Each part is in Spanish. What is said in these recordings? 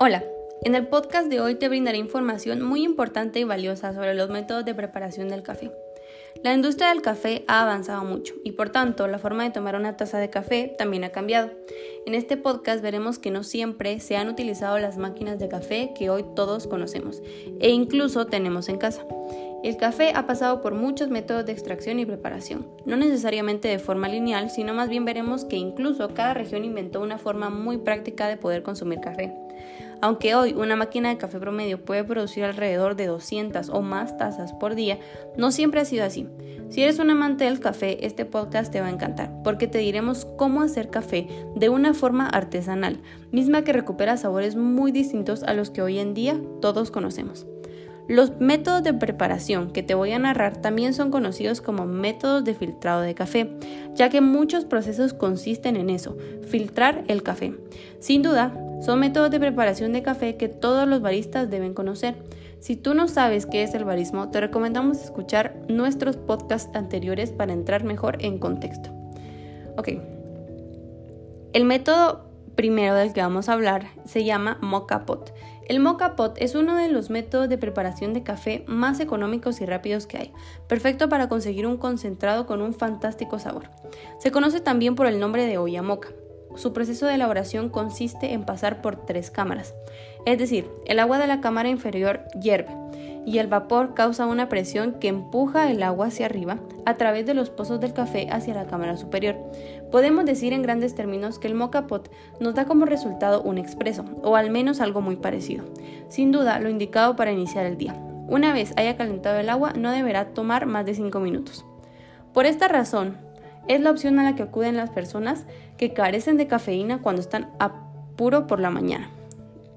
Hola, en el podcast de hoy te brindaré información muy importante y valiosa sobre los métodos de preparación del café. La industria del café ha avanzado mucho y por tanto la forma de tomar una taza de café también ha cambiado. En este podcast veremos que no siempre se han utilizado las máquinas de café que hoy todos conocemos e incluso tenemos en casa. El café ha pasado por muchos métodos de extracción y preparación, no necesariamente de forma lineal, sino más bien veremos que incluso cada región inventó una forma muy práctica de poder consumir café. Aunque hoy una máquina de café promedio puede producir alrededor de 200 o más tazas por día, no siempre ha sido así. Si eres un amante del café, este podcast te va a encantar, porque te diremos cómo hacer café de una forma artesanal, misma que recupera sabores muy distintos a los que hoy en día todos conocemos. Los métodos de preparación que te voy a narrar también son conocidos como métodos de filtrado de café, ya que muchos procesos consisten en eso, filtrar el café. Sin duda, son métodos de preparación de café que todos los baristas deben conocer. Si tú no sabes qué es el barismo, te recomendamos escuchar nuestros podcasts anteriores para entrar mejor en contexto. Ok. El método primero del que vamos a hablar se llama mocha pot. El mocha pot es uno de los métodos de preparación de café más económicos y rápidos que hay, perfecto para conseguir un concentrado con un fantástico sabor. Se conoce también por el nombre de olla mocha. Su proceso de elaboración consiste en pasar por tres cámaras, es decir, el agua de la cámara inferior hierve y el vapor causa una presión que empuja el agua hacia arriba a través de los pozos del café hacia la cámara superior. Podemos decir en grandes términos que el mocha pot nos da como resultado un expreso, o al menos algo muy parecido. Sin duda, lo indicado para iniciar el día. Una vez haya calentado el agua, no deberá tomar más de 5 minutos. Por esta razón, es la opción a la que acuden las personas que carecen de cafeína cuando están a puro por la mañana.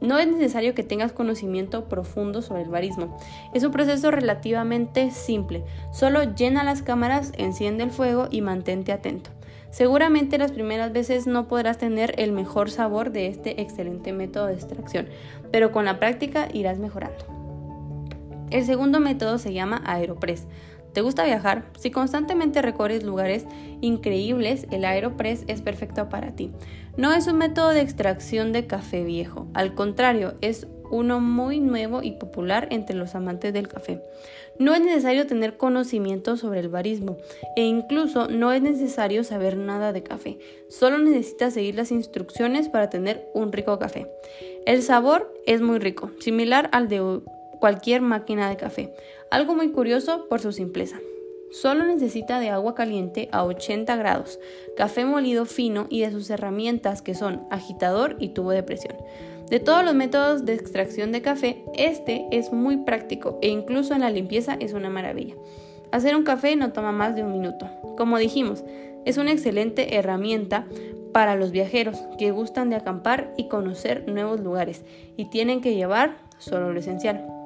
No es necesario que tengas conocimiento profundo sobre el barismo. Es un proceso relativamente simple. Solo llena las cámaras, enciende el fuego y mantente atento. Seguramente las primeras veces no podrás tener el mejor sabor de este excelente método de extracción, pero con la práctica irás mejorando. El segundo método se llama Aeropress. ¿Te gusta viajar? Si constantemente recorres lugares increíbles, el Aeropress es perfecto para ti. No es un método de extracción de café viejo, al contrario, es uno muy nuevo y popular entre los amantes del café. No es necesario tener conocimiento sobre el barismo e incluso no es necesario saber nada de café, solo necesitas seguir las instrucciones para tener un rico café. El sabor es muy rico, similar al de cualquier máquina de café, algo muy curioso por su simpleza. Solo necesita de agua caliente a 80 grados, café molido fino y de sus herramientas que son agitador y tubo de presión. De todos los métodos de extracción de café, este es muy práctico e incluso en la limpieza es una maravilla. Hacer un café no toma más de un minuto. Como dijimos, es una excelente herramienta para los viajeros que gustan de acampar y conocer nuevos lugares y tienen que llevar solo lo esencial.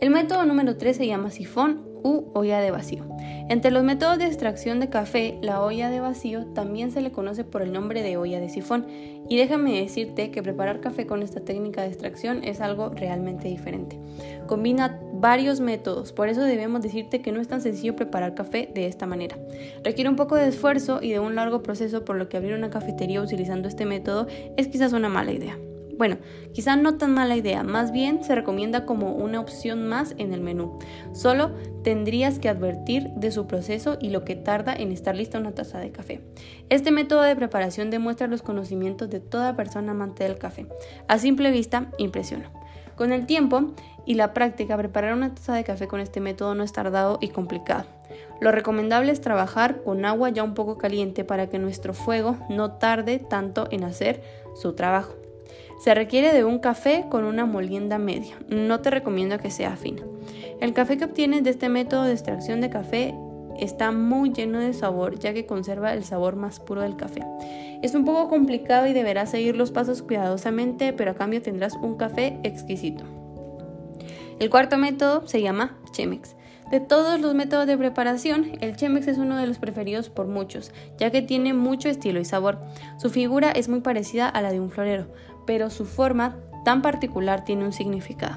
El método número 3 se llama sifón u olla de vacío. Entre los métodos de extracción de café, la olla de vacío también se le conoce por el nombre de olla de sifón. Y déjame decirte que preparar café con esta técnica de extracción es algo realmente diferente. Combina varios métodos, por eso debemos decirte que no es tan sencillo preparar café de esta manera. Requiere un poco de esfuerzo y de un largo proceso, por lo que abrir una cafetería utilizando este método es quizás una mala idea. Bueno, quizá no tan mala idea, más bien se recomienda como una opción más en el menú. Solo tendrías que advertir de su proceso y lo que tarda en estar lista una taza de café. Este método de preparación demuestra los conocimientos de toda persona amante del café. A simple vista, impresiona. Con el tiempo y la práctica, preparar una taza de café con este método no es tardado y complicado. Lo recomendable es trabajar con agua ya un poco caliente para que nuestro fuego no tarde tanto en hacer su trabajo. Se requiere de un café con una molienda media. No te recomiendo que sea fina. El café que obtienes de este método de extracción de café está muy lleno de sabor ya que conserva el sabor más puro del café. Es un poco complicado y deberás seguir los pasos cuidadosamente, pero a cambio tendrás un café exquisito. El cuarto método se llama Chemex. De todos los métodos de preparación, el Chemex es uno de los preferidos por muchos, ya que tiene mucho estilo y sabor. Su figura es muy parecida a la de un florero, pero su forma tan particular tiene un significado.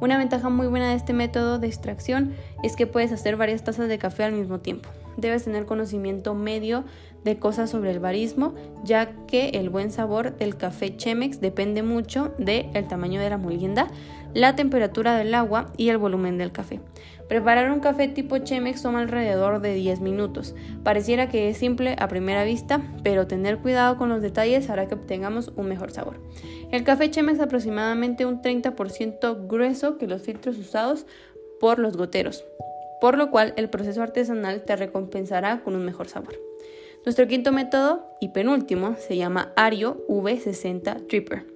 Una ventaja muy buena de este método de extracción es que puedes hacer varias tazas de café al mismo tiempo. debes tener conocimiento medio de cosas sobre el barismo, ya que el buen sabor del café Chemex depende mucho del tamaño de la molienda, la temperatura del agua y el volumen del café. Preparar un café tipo Chemex toma alrededor de 10 minutos. Pareciera que es simple a primera vista, pero tener cuidado con los detalles hará que obtengamos un mejor sabor. El café Chemex es aproximadamente un 30% grueso que los filtros usados por los goteros, por lo cual el proceso artesanal te recompensará con un mejor sabor. Nuestro quinto método y penúltimo se llama Ario V60 Dripper.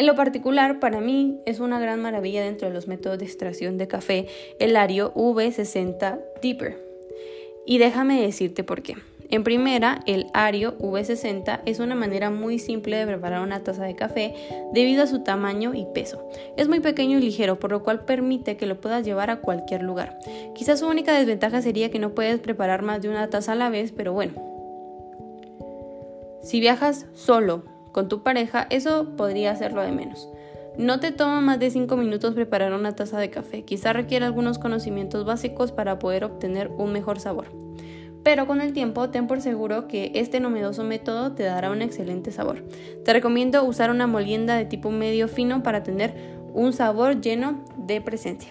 En lo particular, para mí es una gran maravilla dentro de los métodos de extracción de café el Ario V60 Deeper. Y déjame decirte por qué. En primera, el Ario V60 es una manera muy simple de preparar una taza de café debido a su tamaño y peso. Es muy pequeño y ligero, por lo cual permite que lo puedas llevar a cualquier lugar. Quizás su única desventaja sería que no puedes preparar más de una taza a la vez, pero bueno. Si viajas solo con tu pareja, eso podría lo de menos. No te toma más de 5 minutos preparar una taza de café, quizá requiere algunos conocimientos básicos para poder obtener un mejor sabor pero con el tiempo ten por seguro que este novedoso método te dará un excelente sabor. Te recomiendo usar una molienda de tipo medio fino para tener un sabor lleno de presencia.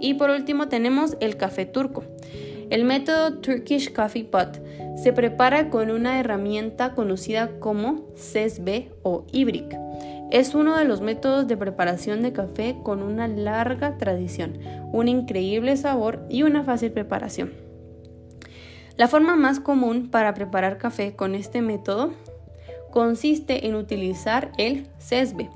Y por último tenemos el café turco. El método Turkish Coffee Pot se prepara con una herramienta conocida como CESB o Ibrik. Es uno de los métodos de preparación de café con una larga tradición, un increíble sabor y una fácil preparación. La forma más común para preparar café con este método consiste en utilizar el cesbe,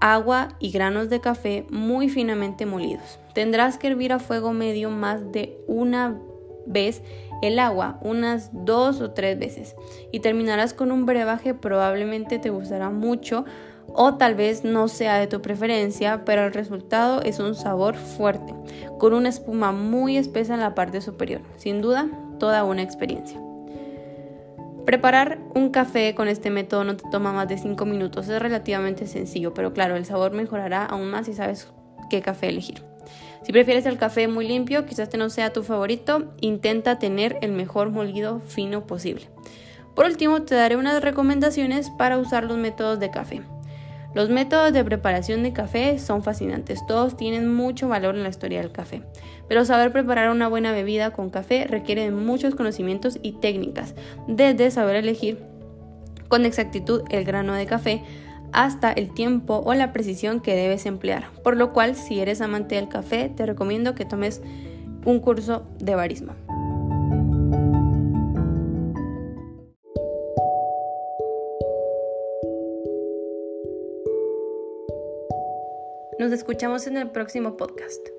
agua y granos de café muy finamente molidos. Tendrás que hervir a fuego medio más de una vez el agua, unas dos o tres veces, y terminarás con un brebaje probablemente te gustará mucho o tal vez no sea de tu preferencia, pero el resultado es un sabor fuerte, con una espuma muy espesa en la parte superior. Sin duda, toda una experiencia. Preparar un café con este método no te toma más de 5 minutos, es relativamente sencillo, pero claro, el sabor mejorará aún más si sabes qué café elegir. Si prefieres el café muy limpio, quizás este no sea tu favorito, intenta tener el mejor molido fino posible. Por último, te daré unas recomendaciones para usar los métodos de café. Los métodos de preparación de café son fascinantes, todos tienen mucho valor en la historia del café, pero saber preparar una buena bebida con café requiere de muchos conocimientos y técnicas, desde saber elegir con exactitud el grano de café hasta el tiempo o la precisión que debes emplear, por lo cual si eres amante del café te recomiendo que tomes un curso de barismo. Nos escuchamos en el próximo podcast.